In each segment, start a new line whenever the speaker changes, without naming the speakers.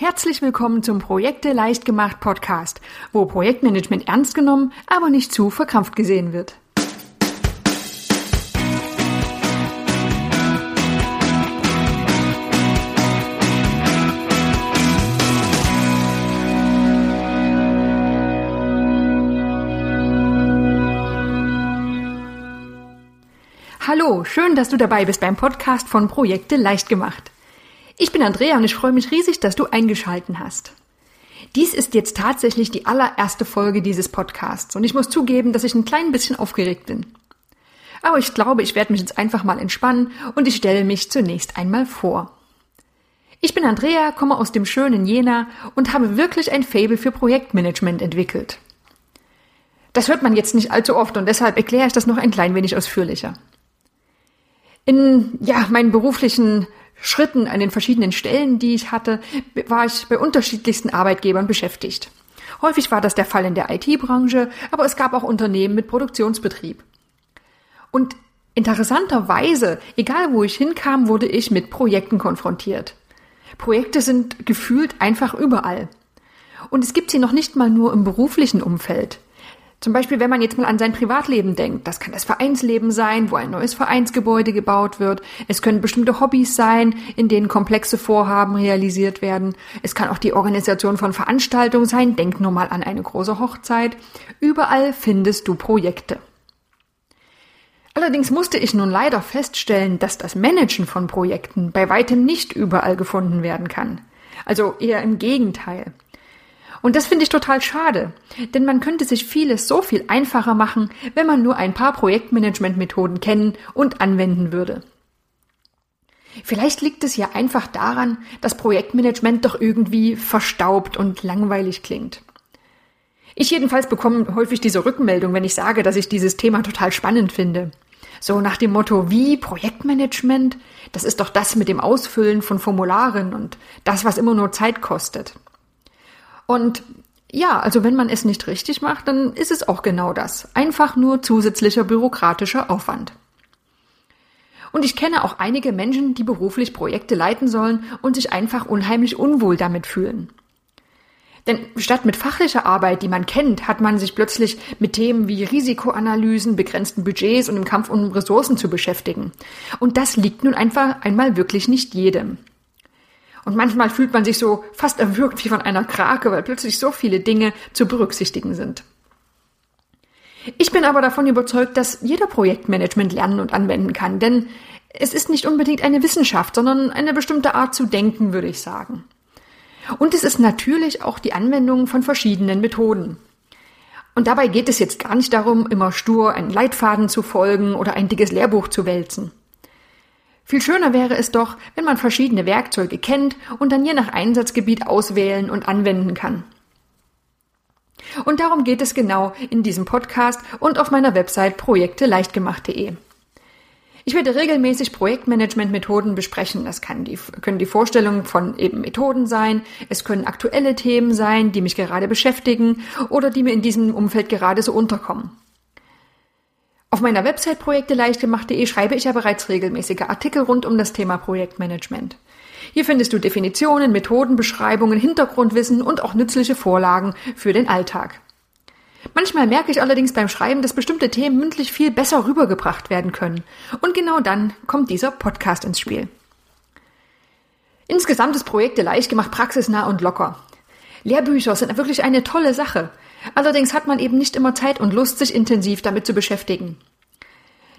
Herzlich willkommen zum Projekte leicht gemacht Podcast, wo Projektmanagement ernst genommen, aber nicht zu verkrampft gesehen wird. Hallo, schön, dass du dabei bist beim Podcast von Projekte leicht gemacht. Ich bin Andrea und ich freue mich riesig, dass du eingeschalten hast. Dies ist jetzt tatsächlich die allererste Folge dieses Podcasts und ich muss zugeben, dass ich ein klein bisschen aufgeregt bin. Aber ich glaube, ich werde mich jetzt einfach mal entspannen und ich stelle mich zunächst einmal vor. Ich bin Andrea, komme aus dem schönen Jena und habe wirklich ein Fable für Projektmanagement entwickelt. Das hört man jetzt nicht allzu oft und deshalb erkläre ich das noch ein klein wenig ausführlicher. In ja, meinen beruflichen Schritten an den verschiedenen Stellen, die ich hatte, war ich bei unterschiedlichsten Arbeitgebern beschäftigt. Häufig war das der Fall in der IT-Branche, aber es gab auch Unternehmen mit Produktionsbetrieb. Und interessanterweise, egal wo ich hinkam, wurde ich mit Projekten konfrontiert. Projekte sind gefühlt einfach überall. Und es gibt sie noch nicht mal nur im beruflichen Umfeld. Zum Beispiel, wenn man jetzt mal an sein Privatleben denkt, das kann das Vereinsleben sein, wo ein neues Vereinsgebäude gebaut wird. Es können bestimmte Hobbys sein, in denen komplexe Vorhaben realisiert werden. Es kann auch die Organisation von Veranstaltungen sein. Denk nur mal an eine große Hochzeit. Überall findest du Projekte. Allerdings musste ich nun leider feststellen, dass das Managen von Projekten bei weitem nicht überall gefunden werden kann. Also eher im Gegenteil. Und das finde ich total schade, denn man könnte sich vieles so viel einfacher machen, wenn man nur ein paar Projektmanagementmethoden kennen und anwenden würde. Vielleicht liegt es ja einfach daran, dass Projektmanagement doch irgendwie verstaubt und langweilig klingt. Ich jedenfalls bekomme häufig diese Rückmeldung, wenn ich sage, dass ich dieses Thema total spannend finde. So nach dem Motto, wie Projektmanagement? Das ist doch das mit dem Ausfüllen von Formularen und das, was immer nur Zeit kostet. Und ja, also wenn man es nicht richtig macht, dann ist es auch genau das. Einfach nur zusätzlicher bürokratischer Aufwand. Und ich kenne auch einige Menschen, die beruflich Projekte leiten sollen und sich einfach unheimlich unwohl damit fühlen. Denn statt mit fachlicher Arbeit, die man kennt, hat man sich plötzlich mit Themen wie Risikoanalysen, begrenzten Budgets und dem Kampf um Ressourcen zu beschäftigen. Und das liegt nun einfach einmal wirklich nicht jedem. Und manchmal fühlt man sich so fast erwürgt wie von einer Krake, weil plötzlich so viele Dinge zu berücksichtigen sind. Ich bin aber davon überzeugt, dass jeder Projektmanagement lernen und anwenden kann, denn es ist nicht unbedingt eine Wissenschaft, sondern eine bestimmte Art zu denken, würde ich sagen. Und es ist natürlich auch die Anwendung von verschiedenen Methoden. Und dabei geht es jetzt gar nicht darum, immer stur einen Leitfaden zu folgen oder ein dickes Lehrbuch zu wälzen. Viel schöner wäre es doch, wenn man verschiedene Werkzeuge kennt und dann je nach Einsatzgebiet auswählen und anwenden kann. Und darum geht es genau in diesem Podcast und auf meiner Website projekteleichtgemacht.de. Ich werde regelmäßig Projektmanagement-Methoden besprechen. Das die, können die Vorstellungen von eben Methoden sein. Es können aktuelle Themen sein, die mich gerade beschäftigen oder die mir in diesem Umfeld gerade so unterkommen. Auf meiner Website projekteleichtgemacht.de schreibe ich ja bereits regelmäßige Artikel rund um das Thema Projektmanagement. Hier findest du Definitionen, Methodenbeschreibungen, Hintergrundwissen und auch nützliche Vorlagen für den Alltag. Manchmal merke ich allerdings beim Schreiben, dass bestimmte Themen mündlich viel besser rübergebracht werden können. Und genau dann kommt dieser Podcast ins Spiel. Insgesamt ist Projekte leicht gemacht, praxisnah und locker. Lehrbücher sind wirklich eine tolle Sache. Allerdings hat man eben nicht immer Zeit und Lust, sich intensiv damit zu beschäftigen.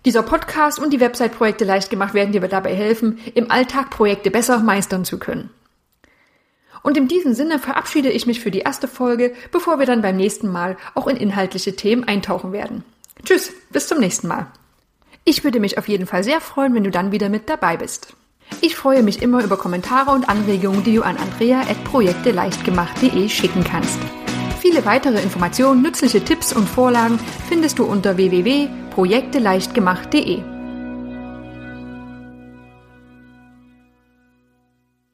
Dieser Podcast und die Website-Projekte leicht gemacht werden dir dabei helfen, im Alltag Projekte besser meistern zu können. Und in diesem Sinne verabschiede ich mich für die erste Folge, bevor wir dann beim nächsten Mal auch in inhaltliche Themen eintauchen werden. Tschüss, bis zum nächsten Mal. Ich würde mich auf jeden Fall sehr freuen, wenn du dann wieder mit dabei bist. Ich freue mich immer über Kommentare und Anregungen, die du an andrea.projekteleichtgemacht.de schicken kannst. Viele weitere Informationen, nützliche Tipps und Vorlagen findest du unter www.projekteleichtgemacht.de.